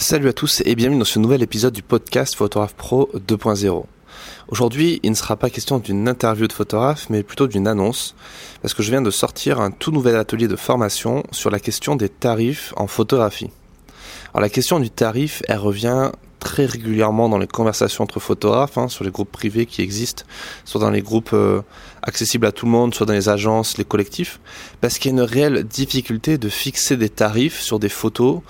Salut à tous et bienvenue dans ce nouvel épisode du podcast Photographe Pro 2.0. Aujourd'hui, il ne sera pas question d'une interview de photographe, mais plutôt d'une annonce, parce que je viens de sortir un tout nouvel atelier de formation sur la question des tarifs en photographie. Alors la question du tarif, elle revient très régulièrement dans les conversations entre photographes, hein, sur les groupes privés qui existent, soit dans les groupes euh, accessibles à tout le monde, soit dans les agences, les collectifs, parce qu'il y a une réelle difficulté de fixer des tarifs sur des photos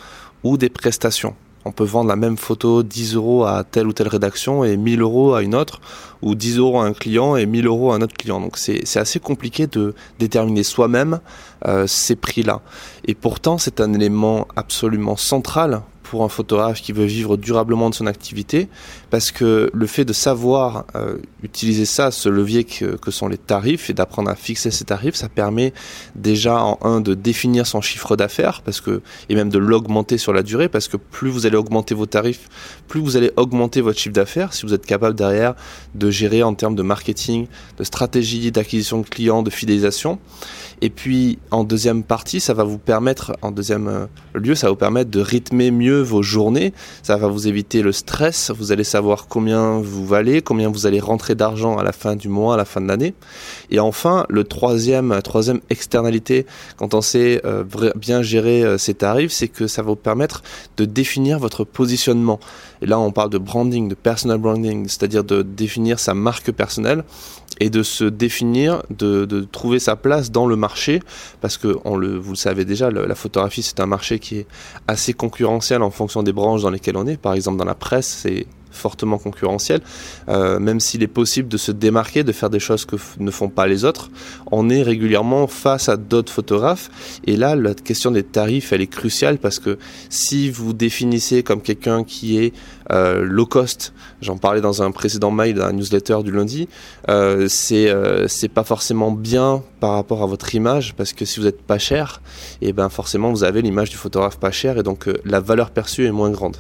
ou des prestations. On peut vendre la même photo 10 euros à telle ou telle rédaction et 1000 euros à une autre, ou 10 euros à un client et 1000 euros à un autre client. Donc c'est assez compliqué de déterminer soi-même euh, ces prix-là. Et pourtant c'est un élément absolument central pour un photographe qui veut vivre durablement de son activité, parce que le fait de savoir euh, utiliser ça, ce levier que, que, sont les tarifs, et d'apprendre à fixer ces tarifs, ça permet déjà en un de définir son chiffre d'affaires, parce que et même de l'augmenter sur la durée, parce que plus vous allez augmenter vos tarifs, plus vous allez augmenter votre chiffre d'affaires, si vous êtes capable derrière de gérer en termes de marketing, de stratégie, d'acquisition de clients, de fidélisation. Et puis en deuxième partie, ça va vous permettre, en deuxième euh, lieu, ça va vous permettre de rythmer mieux vos journées. Ça va vous éviter le stress. Vous allez savoir combien vous valez, combien vous allez rentrer d'argent à la fin du mois, à la fin de l'année. Et enfin, le troisième, troisième externalité, quand on sait euh, bien gérer euh, ses tarifs, c'est que ça va vous permettre de définir votre positionnement. Et là, on parle de branding, de personal branding, c'est-à-dire de définir sa marque personnelle et de se définir, de, de, trouver sa place dans le marché, parce que on le, vous le savez déjà, la photographie c'est un marché qui est assez concurrentiel en fonction des branches dans lesquelles on est. Par exemple, dans la presse, c'est fortement concurrentiel, euh, même s'il est possible de se démarquer, de faire des choses que ne font pas les autres, on est régulièrement face à d'autres photographes. Et là, la question des tarifs, elle est cruciale parce que si vous définissez comme quelqu'un qui est euh, low cost, j'en parlais dans un précédent mail, dans la newsletter du lundi, euh, c'est euh, c'est pas forcément bien par rapport à votre image parce que si vous êtes pas cher, et eh ben forcément vous avez l'image du photographe pas cher et donc la valeur perçue est moins grande.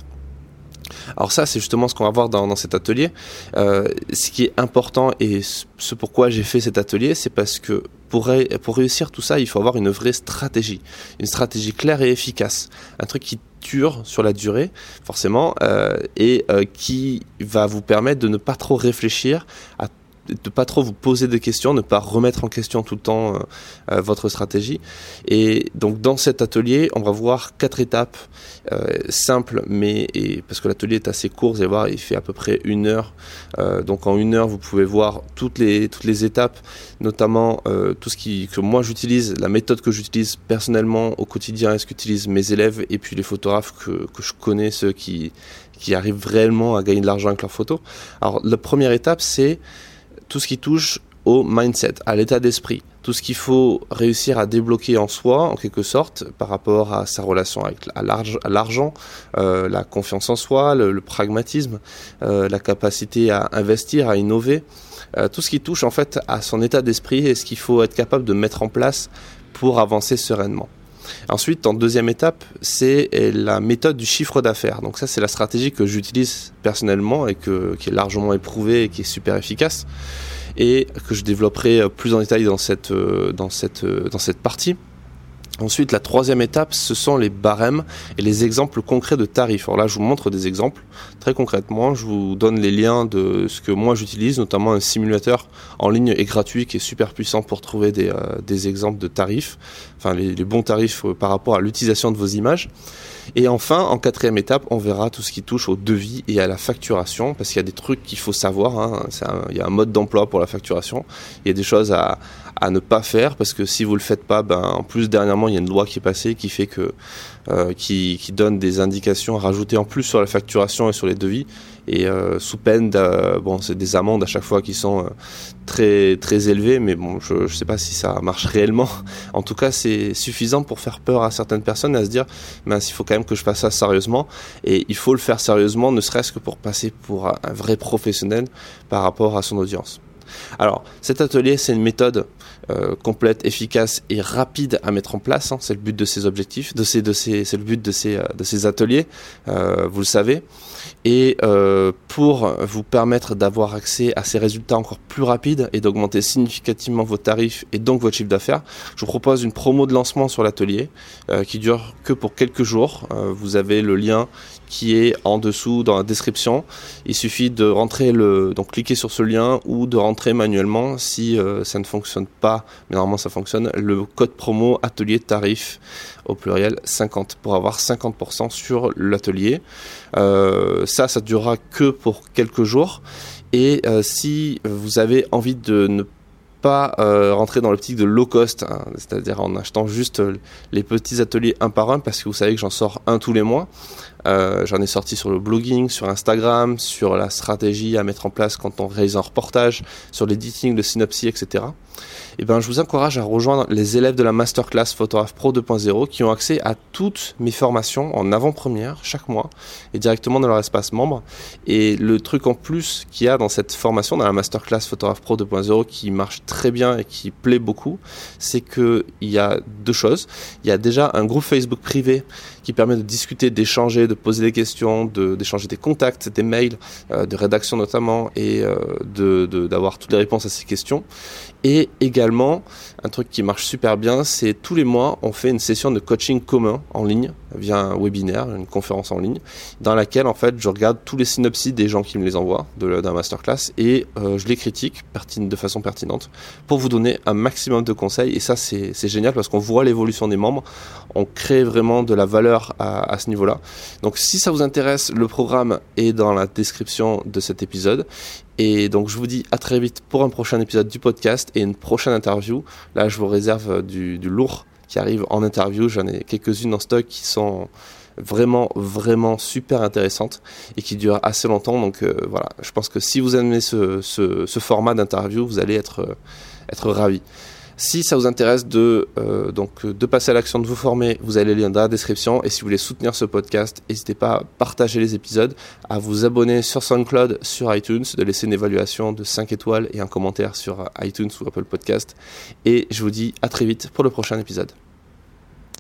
Alors ça, c'est justement ce qu'on va voir dans, cet atelier. Euh, ce qui est important et ce pourquoi j'ai fait cet atelier, c'est parce que pour, réussir tout ça, il faut avoir une vraie stratégie, une stratégie claire et efficace, un truc qui dure sur la durée, forcément, euh, et euh, qui va vous permettre de ne pas trop réfléchir à de pas trop vous poser de questions, ne pas remettre en question tout le temps euh, euh, votre stratégie. Et donc dans cet atelier, on va voir quatre étapes euh, simples, mais et, parce que l'atelier est assez court, vous allez voir, il fait à peu près une heure. donc en une heure, vous pouvez voir toutes les toutes les étapes, notamment tout ce qui que moi j'utilise, la méthode que j'utilise personnellement au quotidien, et ce qu'utilisent mes élèves et puis les photographes que que je connais, ceux qui qui arrivent réellement à gagner de l'argent avec leurs photos. Alors la première étape, c'est tout ce qui touche au mindset, à l'état d'esprit, tout ce qu'il faut réussir à débloquer en soi, en quelque sorte, par rapport à sa relation avec l'argent, euh, la confiance en soi, le, pragmatisme, euh, la capacité à investir, à innover, euh, tout ce qui touche en fait à son état d'esprit et ce qu'il faut être capable de mettre en place pour avancer sereinement. Ensuite, en deuxième étape, c'est la méthode du chiffre d'affaires. Donc ça, c'est la stratégie que j'utilise personnellement et qui est largement éprouvée et qui est super efficace et que je développerai plus en détail dans cette, dans cette partie. Ensuite, la troisième étape, ce sont les barèmes et les exemples concrets de tarifs. Alors là, je vous montre des exemples très concrètement. Je vous donne les liens de ce que moi j'utilise, notamment un simulateur en ligne et gratuit qui est super puissant pour trouver des, euh, exemples de tarifs, enfin les, les bons tarifs euh, par rapport à l'utilisation de vos images. Et enfin, en quatrième étape, on verra tout ce qui touche au devis et à la facturation, parce qu'il y a des trucs qu'il faut savoir. Hein. il y a un mode d'emploi pour la facturation. Il y a des choses à, ne pas faire parce que si vous le faites pas, ben en plus dernièrement il y a une loi qui est passée qui fait que euh, qui, qui, donne des indications à rajouter en plus sur la facturation et sur les devis. Et euh, sous peine bon c'est des amendes à chaque fois qui sont euh, très très élevées mais bon je, je sais pas si ça marche réellement. En tout cas c'est suffisant pour faire peur à certaines personnes à se dire ben il faut quand même que je fasse ça sérieusement. Et il faut le faire sérieusement ne serait-ce que pour passer pour un vrai professionnel par rapport à son audience. Alors, cet atelier, c'est une méthode euh, complète, efficace et rapide à mettre en place. Hein. C'est le but de ces objectifs, c'est le but de ces, de ces ateliers. vous le savez. Et pour vous permettre d'avoir accès à ces résultats encore plus rapides et d'augmenter significativement vos tarifs et donc votre chiffre d'affaires, je vous propose une promo de lancement sur l'atelier qui dure que pour quelques jours. vous avez le lien qui est en dessous dans la description. Il suffit de rentrer le, donc cliquer sur ce lien ou de rentrer manuellement si euh, ça ne fonctionne pas, mais normalement ça fonctionne, le code promo atelier tarif au pluriel 50 pour avoir 50% sur l'atelier. Euh, ça, ça durera que pour quelques jours. Et euh, si vous avez envie de ne pas euh, rentrer dans l'optique de low cost, hein, c'est-à-dire en achetant juste les petits ateliers un par un, parce que vous savez que j'en sors un tous les mois. Euh, j'en ai sorti sur le blogging, sur Instagram, sur la stratégie à mettre en place quand on réalise un reportage, sur l'editing, le synopsis, etc eh ben, je vous encourage à rejoindre les élèves de la Masterclass Photograph Pro 2.0 qui ont accès à toutes mes formations en avant-première chaque mois et directement dans leur espace membre. Et le truc en plus qu'il y a dans cette formation, dans la Masterclass Photograph Pro 2.0 qui marche très bien et qui plaît beaucoup, c'est qu'il y a deux choses. Il y a déjà un groupe Facebook privé qui permet de discuter, d'échanger, de poser des questions, d'échanger des contacts, des mails, euh, de rédaction notamment, et euh, d'avoir de, toutes les réponses à ces questions. Et également, un truc qui marche super bien, c'est tous les mois, on fait une session de coaching commun en ligne via un webinaire, une conférence en ligne, dans laquelle en fait je regarde tous les synopsis des gens qui me les envoient d'un masterclass et euh, je les critique de façon pertinente pour vous donner un maximum de conseils. Et ça, c'est génial parce qu'on voit l'évolution des membres, on crée vraiment de la valeur à, à ce niveau-là. Donc si ça vous intéresse, le programme est dans la description de cet épisode. Et donc je vous dis à très vite pour un prochain épisode du podcast et une prochaine interview. Là, je vous réserve du, du lourd qui arrive en interview. J'en ai quelques-unes en stock qui sont vraiment vraiment super intéressantes et qui durent assez longtemps. Donc euh, voilà, je pense que si vous aimez ce, ce, ce format d'interview, vous allez être, être ravis. Si ça vous intéresse de, euh, donc, de passer à l'action de vous former, vous avez les liens dans la description. Et si vous voulez soutenir ce podcast, n'hésitez pas à partager les épisodes, à vous abonner sur SoundCloud, sur iTunes, de laisser une évaluation de 5 étoiles et un commentaire sur iTunes ou Apple Podcast. Et je vous dis à très vite pour le prochain épisode.